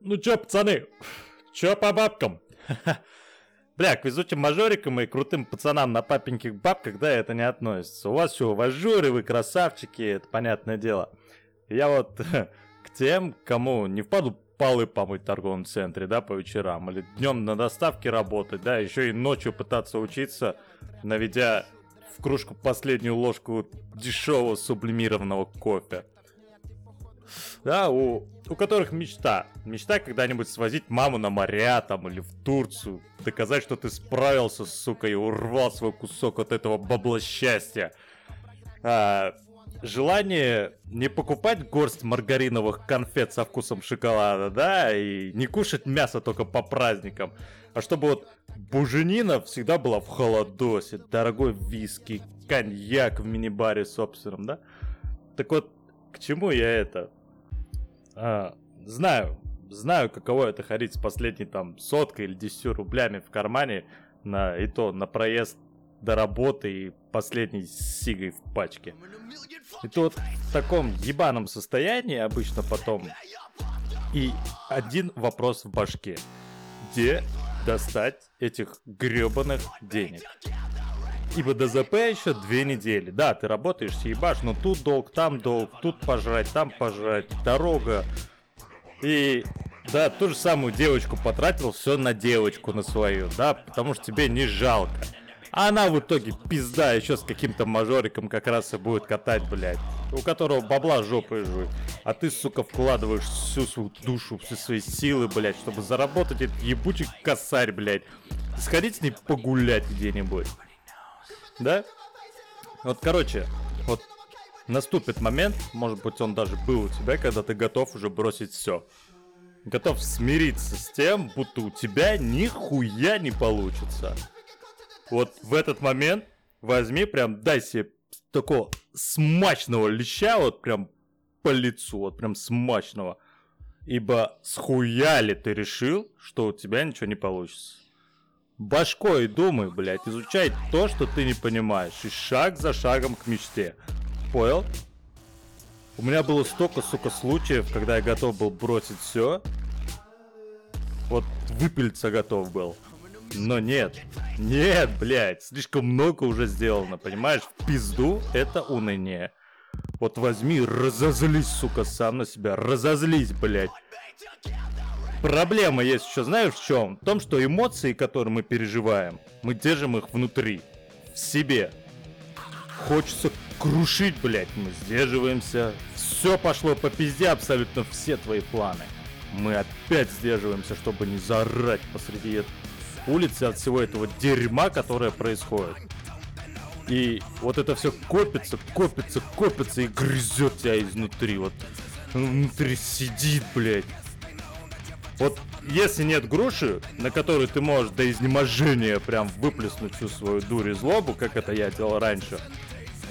Ну чё, пацаны, чё по бабкам? Бля, к везучим мажорикам и крутым пацанам на папеньких бабках, да, это не относится. У вас все, уважуры, вы красавчики, это понятное дело. Я вот к тем, кому не впаду полы помыть в торговом центре, да, по вечерам, или днем на доставке работать, да, еще и ночью пытаться учиться, наведя в кружку последнюю ложку дешевого сублимированного кофе. Да, у, у которых мечта. Мечта когда-нибудь свозить маму на моря там или в Турцию. Доказать, что ты справился, сука, и урвал свой кусок от этого бабла счастья. А, желание не покупать горсть маргариновых конфет со вкусом шоколада, да, и не кушать мясо только по праздникам, а чтобы вот буженина всегда была в холодосе, дорогой виски, коньяк в мини-баре собственном, да. Так вот, к чему я это? А, знаю, знаю, каково это ходить с последней там соткой или 10 рублями в кармане на и то на проезд до работы и последней сигой в пачке. И тут в таком ебаном состоянии обычно потом и один вопрос в башке. Где достать этих гребаных денег? Ибо ДЗП еще две недели. Да, ты работаешь, съебашь, но тут долг, там долг, тут пожрать, там пожрать, дорога. И да, ту же самую девочку потратил все на девочку на свою, да, потому что тебе не жалко. А она в итоге пизда еще с каким-то мажориком как раз и будет катать, блядь. У которого бабла жопой жуй. А ты, сука, вкладываешь всю свою душу, все свои силы, блядь, чтобы заработать этот ебучий косарь, блядь. Сходить с ней погулять где-нибудь. Да? Вот, короче, вот наступит момент, может быть, он даже был у тебя, когда ты готов уже бросить все. Готов смириться с тем, будто у тебя нихуя не получится. Вот в этот момент возьми, прям дай себе такого смачного леща, вот прям по лицу, вот прям смачного. Ибо схуяли ты решил, что у тебя ничего не получится. Башкой думай, блядь, изучай то, что ты не понимаешь, и шаг за шагом к мечте. Понял? У меня было столько, сука, случаев, когда я готов был бросить все. Вот выпилиться готов был. Но нет, нет, блядь, слишком много уже сделано, понимаешь? В пизду это уныние. Вот возьми, разозлись, сука, сам на себя, разозлись, блядь. Проблема есть еще, знаешь в чем? В том, что эмоции, которые мы переживаем, мы держим их внутри, в себе. Хочется крушить, блядь, мы сдерживаемся. Все пошло по пизде, абсолютно все твои планы. Мы опять сдерживаемся, чтобы не заорать посреди улицы от всего этого дерьма, которое происходит. И вот это все копится, копится, копится и грызет тебя изнутри. Вот внутри сидит, блядь. Вот если нет груши, на которой ты можешь до изнеможения прям выплеснуть всю свою дурь и злобу, как это я делал раньше,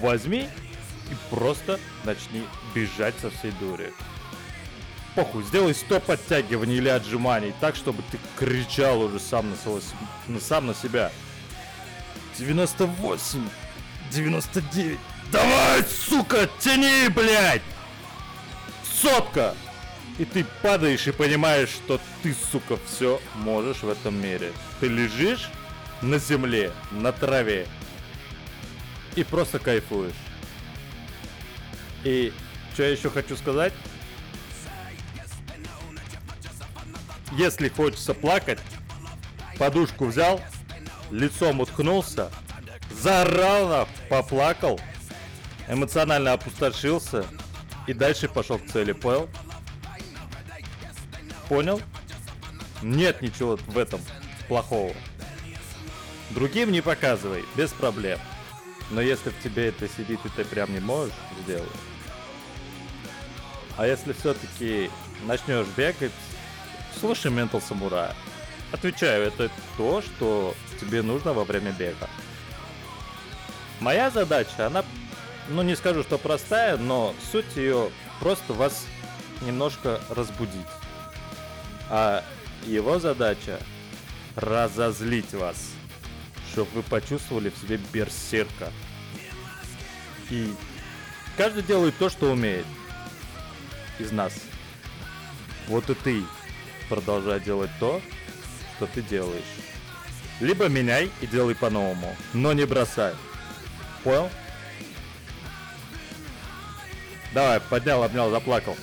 возьми и просто начни бежать со всей дури похуй, сделай 100 подтягиваний или отжиманий, так, чтобы ты кричал уже сам на, свой, сам на себя. 98, 99, давай, сука, тяни, блядь! Сотка! И ты падаешь и понимаешь, что ты, сука, все можешь в этом мире. Ты лежишь на земле, на траве и просто кайфуешь. И что я еще хочу сказать? Если хочется плакать, подушку взял, лицом уткнулся, заорал, поплакал, эмоционально опустошился и дальше пошел к цели, понял? Понял? Нет ничего в этом плохого. Другим не показывай, без проблем. Но если в тебе это сидит и ты прям не можешь, сделай. А если все-таки начнешь бегать, Слушай, Ментал Самурая. Отвечаю, это то, что тебе нужно во время бега. Моя задача, она, ну не скажу, что простая, но суть ее просто вас немножко разбудить. А его задача разозлить вас, чтобы вы почувствовали в себе берсерка. И каждый делает то, что умеет из нас. Вот и ты продолжай делать то, что ты делаешь. Либо меняй и делай по-новому, но не бросай. Понял? Давай, поднял, обнял, заплакал.